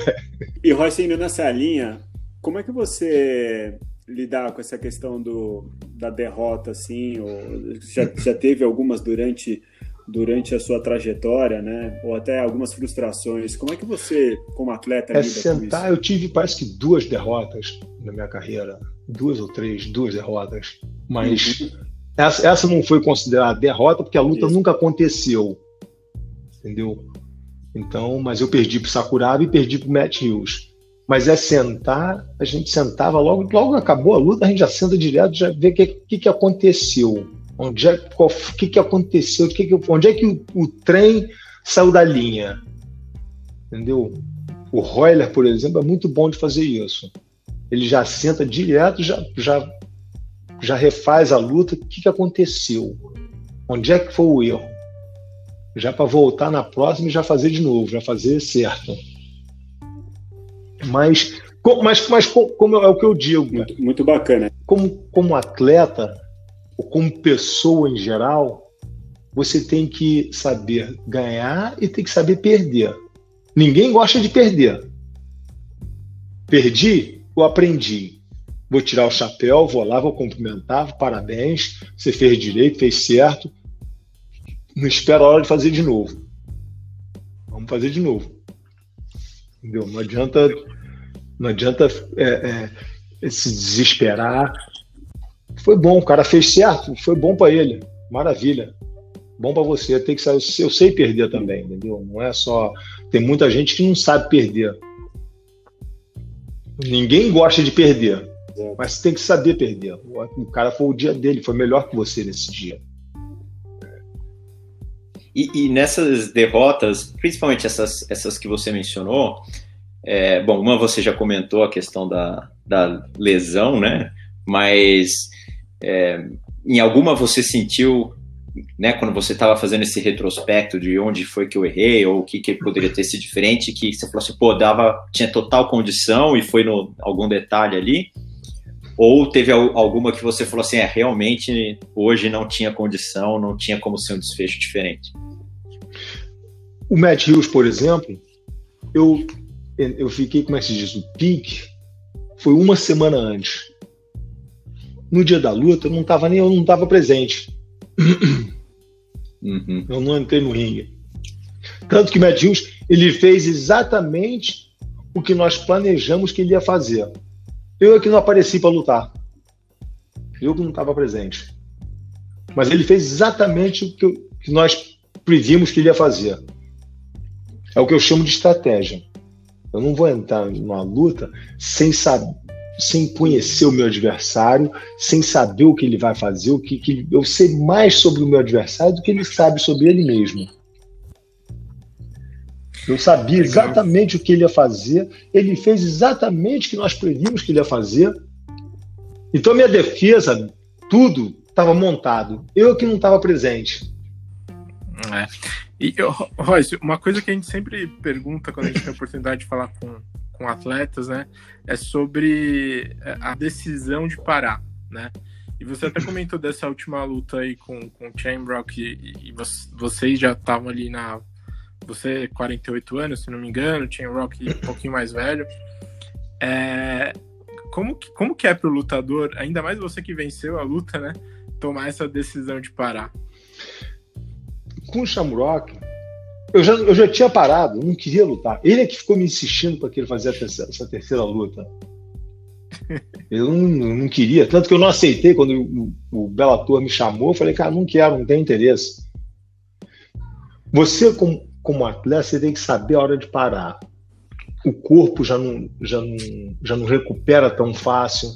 Speaker 2: E Royce, indo nessa linha, como é que você lidar com essa questão do, da derrota, assim, ou já, já teve algumas durante durante a sua trajetória, né? Ou até algumas frustrações. Como é que você, como atleta,
Speaker 3: é sentar, Eu tive, parece que duas derrotas na minha carreira, duas ou três, duas derrotas. Mas uhum. essa, essa não foi considerada derrota porque a luta Isso. nunca aconteceu, entendeu? Então, mas eu perdi para Sakuraba e perdi para Matt Hughes. Mas é sentar, a gente sentava logo, logo acabou a luta, a gente já senta direto, já vê o que, que, que aconteceu Onde é, o que, que aconteceu? Que que, onde é que o, o, trem saiu da linha? Entendeu? O Royler, por exemplo, é muito bom de fazer isso. Ele já senta direto, já, já, já refaz a luta. O que, que aconteceu? Onde é que foi o erro? Já para voltar na próxima e já fazer de novo, já fazer certo. Mas, mas, mas como é o que eu digo?
Speaker 2: Muito, muito bacana.
Speaker 3: Como, como atleta, ou como pessoa em geral, você tem que saber ganhar e tem que saber perder. Ninguém gosta de perder. Perdi, eu aprendi. Vou tirar o chapéu, vou lá, vou cumprimentar, parabéns, você fez direito, fez certo. Não espera a hora de fazer de novo. Vamos fazer de novo. Entendeu? Não adianta, não adianta é, é, se desesperar. Foi bom, o cara fez certo, foi bom para ele. Maravilha. Bom para você. Tem que saber, eu sei perder também, entendeu? Não é só. Tem muita gente que não sabe perder. Ninguém gosta de perder, mas tem que saber perder. O cara foi o dia dele, foi melhor que você nesse dia.
Speaker 1: E, e nessas derrotas, principalmente essas, essas que você mencionou, é, bom, uma você já comentou a questão da, da lesão, né? Mas é, em alguma você sentiu, né, quando você estava fazendo esse retrospecto de onde foi que eu errei ou o que, que poderia ter sido diferente, que você falou assim, pô, dava, tinha total condição e foi no algum detalhe ali? Ou teve alguma que você falou assim, é, realmente hoje não tinha condição, não tinha como ser um desfecho diferente?
Speaker 3: O Matt Hughes, por exemplo, eu, eu fiquei, como é que se diz, o pique foi uma semana antes. No dia da luta, eu não estava nem, eu não estava presente. Uhum. Eu não entrei no ringue. Tanto que Matt Hughes, ele fez exatamente o que nós planejamos que ele ia fazer. Eu é que não apareci para lutar. Eu que não estava presente. Mas ele fez exatamente o que, que nós previmos que ele ia fazer. É o que eu chamo de estratégia. Eu não vou entrar numa luta sem saber, sem conhecer o meu adversário, sem saber o que ele vai fazer, o que, que eu sei mais sobre o meu adversário do que ele sabe sobre ele mesmo. Eu sabia exatamente o que ele ia fazer, ele fez exatamente o que nós previmos que ele ia fazer. Então, minha defesa, tudo estava montado. Eu que não estava presente.
Speaker 4: É. E, Royce, uma coisa que a gente sempre pergunta quando a gente tem a oportunidade de falar com, com atletas, né, é sobre é, a decisão de parar, né? E você até comentou dessa última luta aí com, com o Chamrock e, e vocês já estavam ali na você 48 anos, se não me engano, tinha Rock um pouquinho mais velho. É, como, que, como que é para o lutador, ainda mais você que venceu a luta, né, tomar essa decisão de parar?
Speaker 3: Com o Shamrock, eu já, eu já tinha parado, não queria lutar. Ele é que ficou me insistindo para que ele fizesse essa terceira luta. Eu não, não, queria, tanto que eu não aceitei quando o, o Bellator me chamou. Eu falei, cara, não quero, não tenho interesse. Você, como, como atleta, você tem que saber a hora de parar. O corpo já não, já não, já não recupera tão fácil.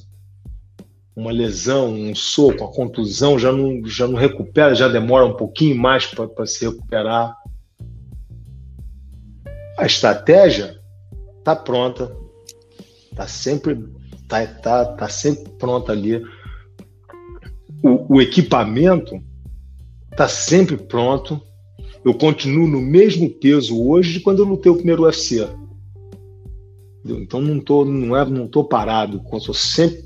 Speaker 3: Uma lesão, um soco, a contusão já não, já não recupera, já demora um pouquinho mais para se recuperar. A estratégia está pronta, está sempre, tá, tá, tá sempre pronta ali. O, o equipamento está sempre pronto eu continuo no mesmo peso hoje de quando eu lutei o primeiro UFC. Então não tô, não é, não tô parado, estou sempre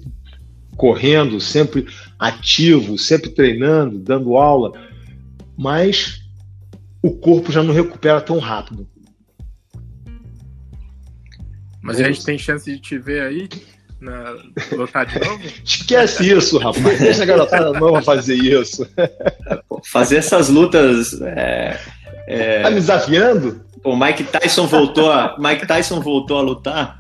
Speaker 3: correndo, sempre ativo, sempre treinando, dando aula, mas o corpo já não recupera tão rápido.
Speaker 4: Mas a gente tem chance de te ver aí na, lutar de novo?
Speaker 3: Esquece isso, rapaz. Deixa a garotada nova fazer isso.
Speaker 1: Fazer essas lutas. É,
Speaker 3: é... Tá me desafiando?
Speaker 1: O Mike Tyson voltou a, Mike Tyson voltou a lutar.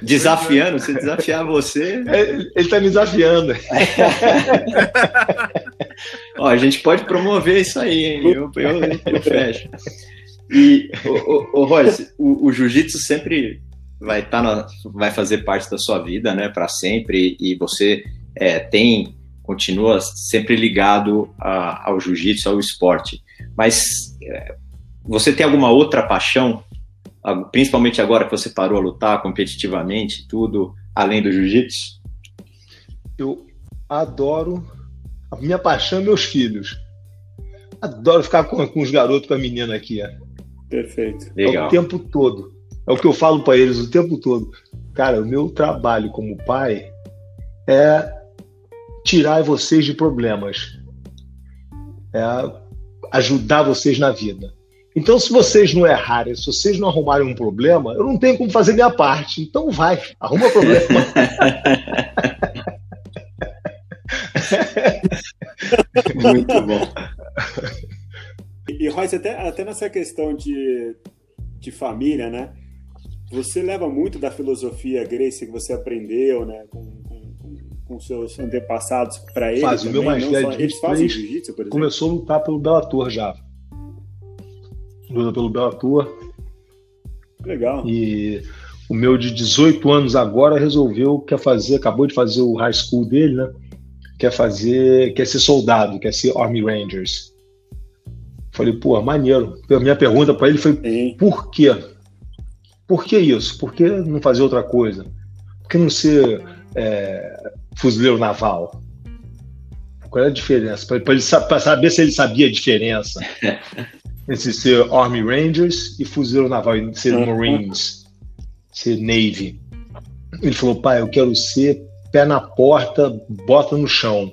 Speaker 1: Desafiando, se desafiar você.
Speaker 3: É, ele tá me desafiando.
Speaker 1: Ó, a gente pode promover isso aí, hein? Eu, eu, eu fecho. E, o, o, o Royce, o, o jiu-jitsu sempre vai estar tá vai fazer parte da sua vida, né, para sempre. E você é, tem continua sempre ligado a, ao jiu-jitsu, ao esporte. Mas é, você tem alguma outra paixão, principalmente agora que você parou a lutar competitivamente, tudo além do jiu-jitsu?
Speaker 3: Eu adoro. A minha paixão é meus filhos. Adoro ficar com, com os garotos, com a menina aqui. É.
Speaker 2: Perfeito.
Speaker 3: Legal. É o tempo todo. É o que eu falo para eles o tempo todo. Cara, o meu trabalho como pai é tirar vocês de problemas, é ajudar vocês na vida. Então, se vocês não errarem, se vocês não arrumarem um problema, eu não tenho como fazer minha parte. Então, vai, arruma problema.
Speaker 1: Muito bom.
Speaker 2: E, Royce, até, até nessa questão de, de família, né? Você leva muito da filosofia Grace que você aprendeu, né? Com, com, com seus antepassados para ele.
Speaker 3: Faz,
Speaker 2: também,
Speaker 3: o meu mais velho,
Speaker 2: eles fazem jiu-jitsu, por exemplo?
Speaker 3: Começou a lutar pelo Bellator já. Luta pelo Bellator.
Speaker 2: Legal.
Speaker 3: E o meu de 18 anos agora resolveu, quer fazer, acabou de fazer o high school dele, né? Quer fazer, quer ser soldado, quer ser Army Rangers. Falei, pô, maneiro. A minha pergunta para ele foi:
Speaker 2: Sim.
Speaker 3: por quê? Por que isso? Por que não fazer outra coisa? Por que não ser é, fuzileiro naval? Qual é a diferença? Para saber se ele sabia a diferença entre ser Army Rangers e fuzileiro naval, e ser
Speaker 2: Uhum.
Speaker 3: Marines, ser Navy. Ele falou, pai, eu quero ser pé na porta, bota no chão.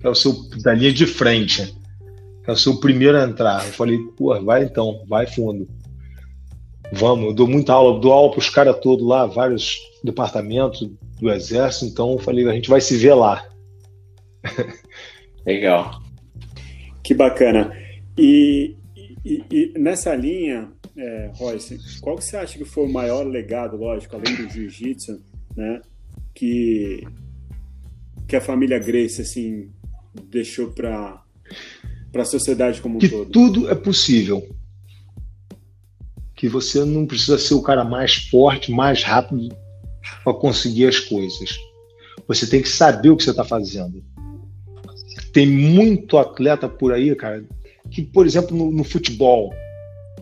Speaker 3: Quero ser da linha de frente. Quero ser o primeiro a entrar. Eu falei, pô, vai então, vai fundo. Vamos, eu dou muita aula, dou aula para os caras todos lá, vários departamentos do exército, então eu falei, a gente vai se ver lá.
Speaker 1: Legal.
Speaker 2: Que bacana. E, e- e nessa linha, é, Royce, qual que você acha que foi o maior legado, lógico, além do jiu-jitsu, né? Que, que a família Grace, assim, deixou para a sociedade como um
Speaker 3: Que
Speaker 2: todo?
Speaker 3: tudo é possível. Que você não precisa ser o cara mais forte, mais rápido para conseguir as coisas. Você tem que saber o que você está fazendo. Tem muito atleta por aí, cara, que, por exemplo, no, no futebol,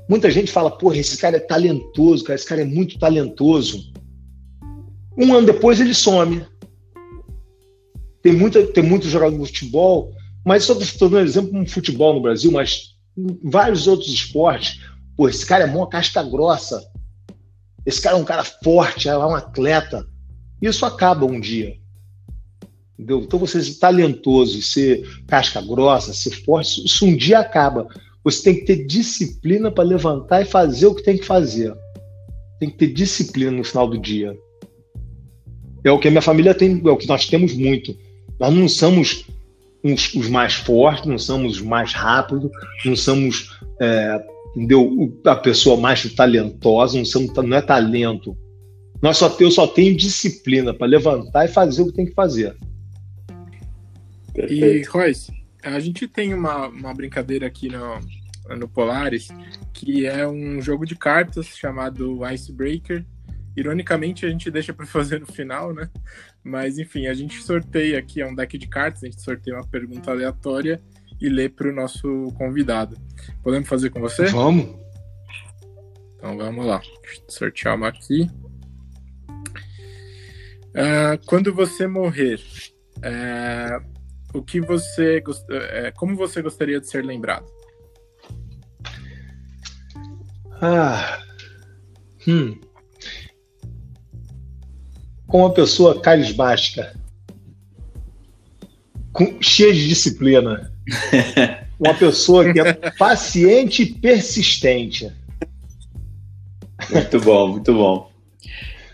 Speaker 3: muita gente fala, porra, esse cara é talentoso, cara, esse cara é muito talentoso. Um ano depois ele some. Tem, muita, tem muito jogador de futebol, mas só estou dando exemplo no futebol no Brasil, mas vários outros esportes, pô, esse cara é mó casca grossa. Esse cara é um cara forte, é um atleta. Isso acaba um dia. Entendeu? Então você ser talentoso, ser casca grossa, ser forte, isso um dia acaba. Você tem que ter disciplina para levantar e fazer o que tem que fazer. Tem que ter disciplina no final do dia. É o que a minha família tem, é o que nós temos muito. Nós não somos uns- os mais fortes, não somos os mais rápidos, não somos é, entendeu? A pessoa mais talentosa, não, somos, não é talento. Nós só, eu só tenho disciplina para levantar e fazer o que tem que fazer.
Speaker 4: E,
Speaker 2: Perfeito.
Speaker 4: Royce, a gente tem uma, uma brincadeira aqui no, no Polaris, que é um jogo de cartas chamado Icebreaker. Ironicamente, a gente deixa para fazer no final, né? Mas, enfim, a gente sorteia aqui, é um deck de cartas, a gente sorteia uma pergunta aleatória e lê para o nosso convidado. Podemos fazer com você?
Speaker 3: Vamos?
Speaker 4: Então vamos lá. Deixa eu sortear uma aqui. Ah, quando você morrer, é, o que você gost- é, como você gostaria de ser lembrado?
Speaker 3: Ah. Hum. Com uma pessoa carismática, com, cheia de disciplina, uma pessoa que é paciente e persistente.
Speaker 1: Muito bom, muito bom.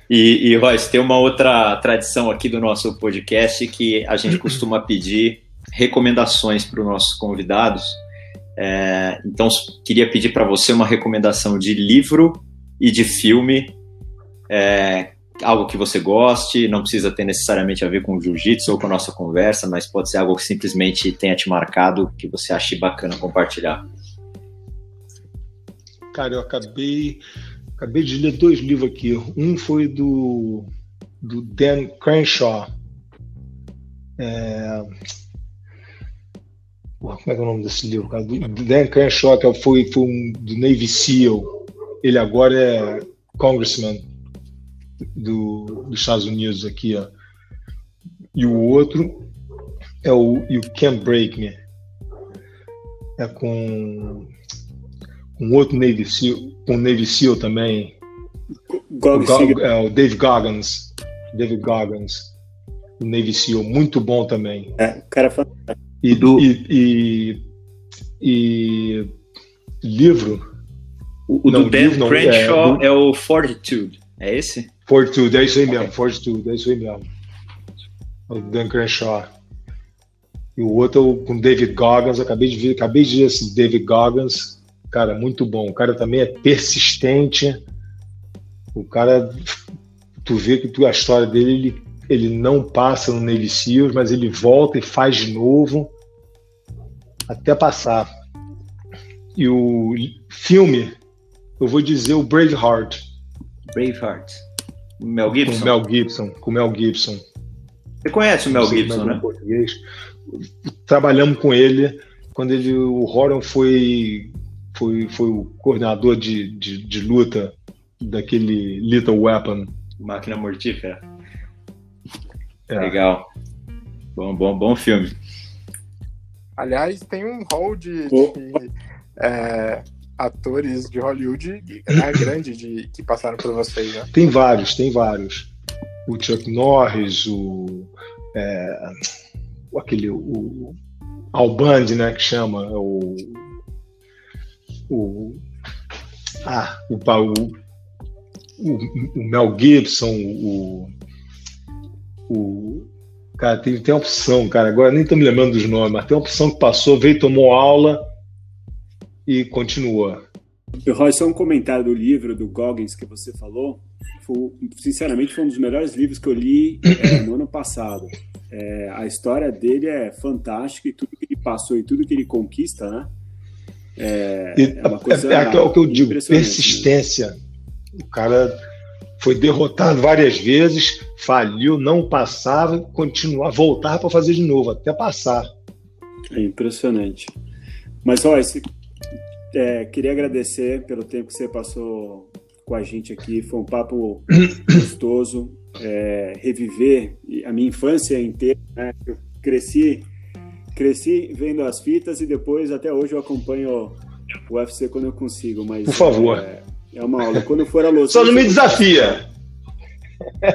Speaker 1: E, e Royce, tem uma outra tradição aqui do nosso podcast que a gente costuma pedir recomendações para os nossos convidados. É, então, queria pedir para você uma recomendação de livro e de filme, é, algo que você goste, não precisa ter necessariamente a ver com jiu-jitsu ou com a nossa conversa, mas pode ser algo que simplesmente tenha te marcado, que você ache bacana compartilhar.
Speaker 3: Cara, eu acabei, acabei de ler dois livros aqui. Um foi do, do Dan Crenshaw. É... Porra, como é é o nome desse livro? Do, Dan Crenshaw, que foi, foi um, do Navy SEAL. Ele agora é congressman do, dos Estados Unidos aqui, ó. E o outro é o You Can't Break Me. É com um outro Navy SEAL, um Navy SEAL também,
Speaker 2: Gog
Speaker 3: o, é, o Dave Goggins, David Goggins, o Navy SEAL, muito bom também.
Speaker 2: É, cara fantástico.
Speaker 3: E,
Speaker 1: Do-
Speaker 3: e, e, e livro,
Speaker 1: O, o não, do Dan não, Crenshaw é, é, o Fortitude, é esse?
Speaker 3: Fortitude, é isso aí mesmo, okay. Fortitude, é isso aí mesmo. O Dan Crenshaw. E o outro com David Goggins, acabei de ver, acabei de ver esse David Goggins, cara, muito bom. O cara também é persistente. O cara, tu vê que tu, a história dele, ele, ele não passa no Navy Seals, mas ele volta e faz de novo até passar. E o filme, eu vou dizer o Braveheart.
Speaker 1: Braveheart. Mel Gibson.
Speaker 3: Com Mel Gibson. Com Mel Gibson.
Speaker 1: Você conhece o Mel Gibson, né?
Speaker 3: Português. Trabalhamos com ele quando ele, o Horan foi, foi, foi o coordenador de, de, de luta daquele Little Weapon.
Speaker 1: Máquina Mortífera. É. Legal. Bom, bom, bom filme.
Speaker 4: Aliás, tem um hall de, de é, atores de Hollywood né, grande de, que passaram por vocês, né?
Speaker 3: Tem vários, tem vários. O Chuck Norris, o. É, aquele. O, Al Bundy, né? Que chama. O. O. Ah, o, o, o Mel Gibson, o. O, Cara, tem, tem opção, cara. Agora nem tô me lembrando dos nomes, mas tem opção que passou, veio, tomou aula e continua.
Speaker 2: Roy, só um comentário do livro do Goggins que você falou. Foi, sinceramente, foi um dos melhores livros que eu li é, no ano passado. É, a história dele é fantástica e tudo que ele passou e tudo que ele conquista, né?
Speaker 3: É, é uma coisa é, é, é o que eu digo, persistência. Né? O cara foi derrotado várias vezes, faliu, não passava, continuar, voltar para fazer de novo, até passar.
Speaker 2: É impressionante. Mas, olha, é, queria agradecer pelo tempo que você passou com a gente aqui. Foi um papo gostoso. É, reviver a minha infância inteira. Né? Eu cresci, cresci vendo as fitas e depois, até hoje, eu acompanho o UFC quando eu consigo. Mas,
Speaker 3: Por favor.
Speaker 2: É, é uma aula. Quando for a Los
Speaker 3: Só não me desafia.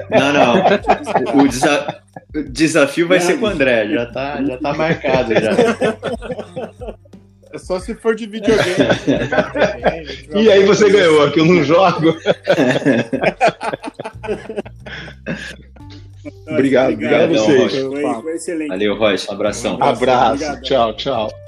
Speaker 1: Não, não. O, desa... o desafio vai não. ser com o André. Já tá, já tá marcado já.
Speaker 4: É só se for de videogame.
Speaker 3: e aí você ganhou, que eu não jogo. obrigado, obrigado, obrigado a vocês.
Speaker 1: Foi, foi, excelente. Valeu, Royce. Um abração.
Speaker 3: Um abraço. Obrigado. Tchau, tchau.